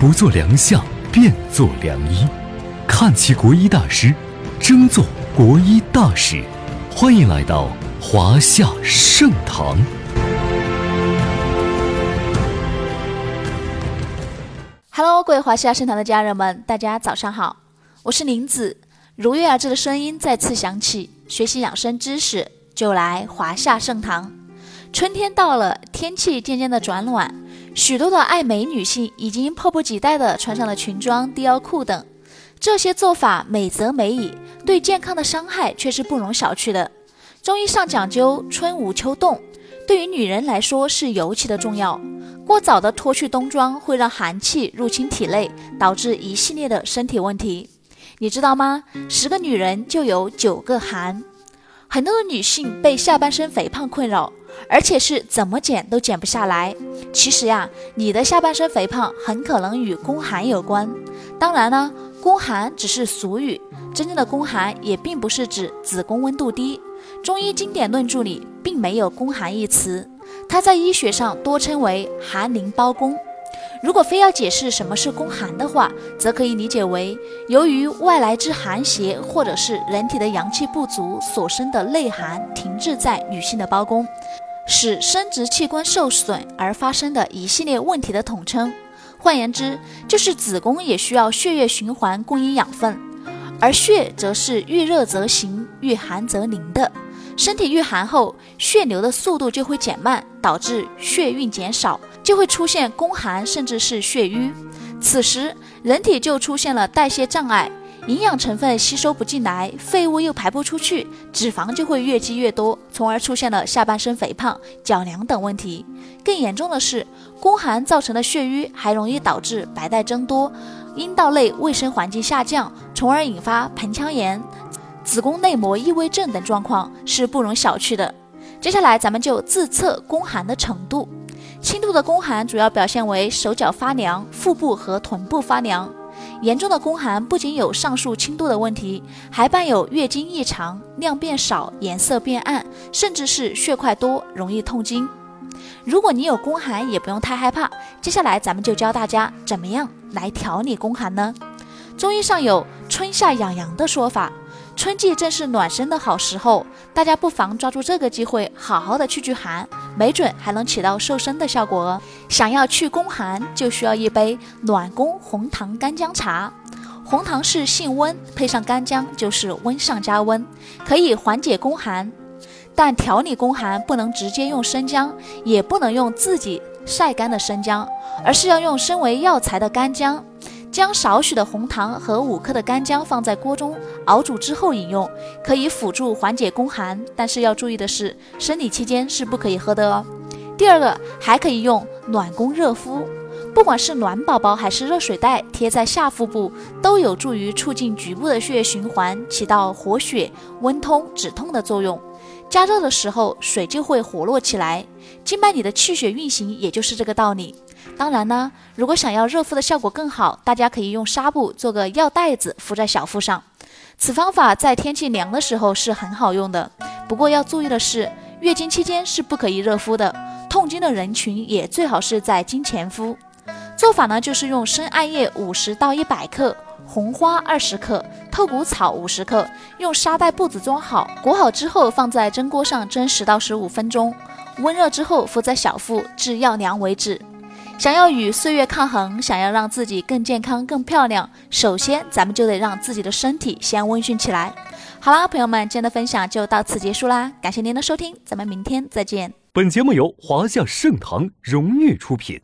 不做良相，便做良医。看齐国医大师，争做国医大使。欢迎来到华夏盛堂。Hello，各位华夏盛堂的家人们，大家早上好，我是林子。如约而至的声音再次响起，学习养生知识就来华夏盛堂。春天到了，天气渐渐的转暖，许多的爱美女性已经迫不及待的穿上了裙装、低腰裤等。这些做法美则美矣，对健康的伤害却是不容小觑的。中医上讲究春捂秋冻，对于女人来说是尤其的重要。过早的脱去冬装会让寒气入侵体内，导致一系列的身体问题。你知道吗？十个女人就有九个寒。很多的女性被下半身肥胖困扰，而且是怎么减都减不下来。其实呀，你的下半身肥胖很可能与宫寒有关。当然呢。宫寒只是俗语，真正的宫寒也并不是指子宫温度低。中医经典论著里并没有宫寒一词，它在医学上多称为寒凝包宫。如果非要解释什么是宫寒的话，则可以理解为由于外来之寒邪或者是人体的阳气不足所生的内寒停滞在女性的包宫，使生殖器官受损而发生的一系列问题的统称。换言之，就是子宫也需要血液循环供应养分，而血则是遇热则行，遇寒则凝的。身体遇寒后，血流的速度就会减慢，导致血运减少，就会出现宫寒，甚至是血瘀。此时，人体就出现了代谢障碍。营养成分吸收不进来，废物又排不出去，脂肪就会越积越多，从而出现了下半身肥胖、脚凉等问题。更严重的是，宫寒造成的血瘀还容易导致白带增多、阴道内卫生环境下降，从而引发盆腔炎、子宫内膜异位症等状况，是不容小觑的。接下来，咱们就自测宫寒的程度。轻度的宫寒主要表现为手脚发凉、腹部和臀部发凉。严重的宫寒不仅有上述轻度的问题，还伴有月经异常、量变少、颜色变暗，甚至是血块多、容易痛经。如果你有宫寒，也不用太害怕。接下来咱们就教大家怎么样来调理宫寒呢？中医上有春夏养阳的说法。春季正是暖身的好时候，大家不妨抓住这个机会，好好的去去寒，没准还能起到瘦身的效果哦。想要去宫寒，就需要一杯暖宫红糖干姜茶。红糖是性温，配上干姜就是温上加温，可以缓解宫寒。但调理宫寒不能直接用生姜，也不能用自己晒干的生姜，而是要用身为药材的干姜。将少许的红糖和五克的干姜放在锅中熬煮之后饮用，可以辅助缓解宫寒。但是要注意的是，生理期间是不可以喝的哦。第二个，还可以用暖宫热敷，不管是暖宝宝还是热水袋，贴在下腹部，都有助于促进局部的血液循环，起到活血、温通、止痛的作用。加热的时候，水就会活络起来，经脉里的气血运行，也就是这个道理。当然呢，如果想要热敷的效果更好，大家可以用纱布做个药袋子敷在小腹上。此方法在天气凉的时候是很好用的。不过要注意的是，月经期间是不可以热敷的。痛经的人群也最好是在经前敷。做法呢，就是用生艾叶五十到一百克。红花二十克，透骨草五十克，用沙袋布子装好，裹好之后放在蒸锅上蒸十到十五分钟，温热之后敷在小腹至药凉为止。想要与岁月抗衡，想要让自己更健康、更漂亮，首先咱们就得让自己的身体先温驯起来。好啦，朋友们，今天的分享就到此结束啦，感谢您的收听，咱们明天再见。本节目由华夏盛唐荣誉出品。